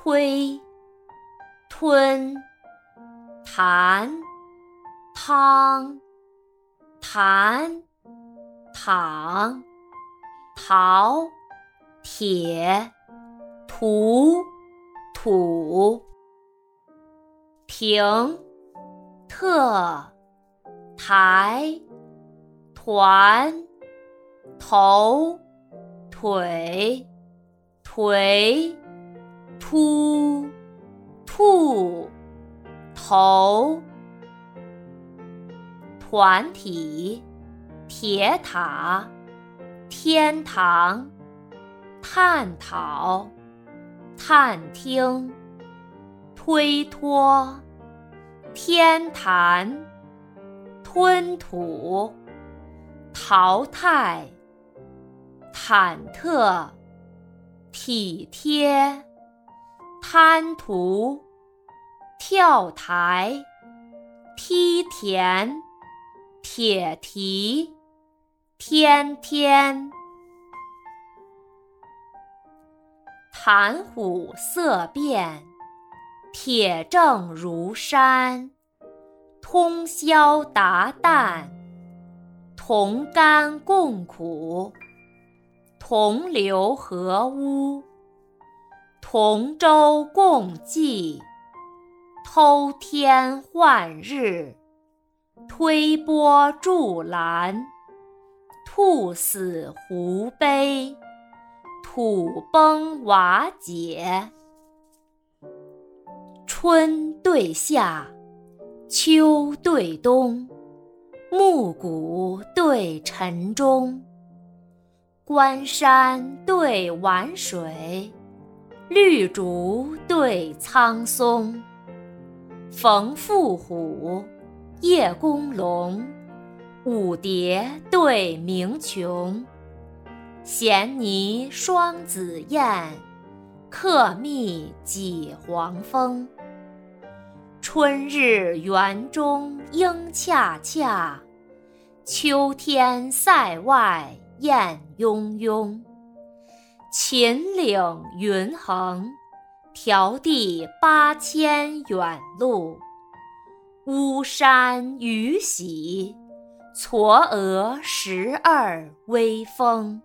推，吞，弹，汤，弹，躺，陶，铁，土，土，停，特，抬，团，头，腿，颓。突，兔，头，团体，铁塔，天堂，探讨，探听，推脱，天坛，吞吐，淘汰，忐忑，体贴。贪图，跳台，梯田，铁蹄，天天，谈虎色变，铁证如山，通宵达旦，同甘共苦，同流合污。同舟共济，偷天换日，推波助澜，兔死狐悲，土崩瓦解。春对夏，秋对冬，暮鼓对晨钟，关山对晚水。绿竹对苍松，冯妇虎，叶公龙，舞蝶对鸣琼，衔泥双紫燕，客蜜几黄蜂。春日园中莺恰恰，秋天塞外雁雍雍。秦岭云横，迢递八千远路；巫山雨洗，嵯峨十二微峰。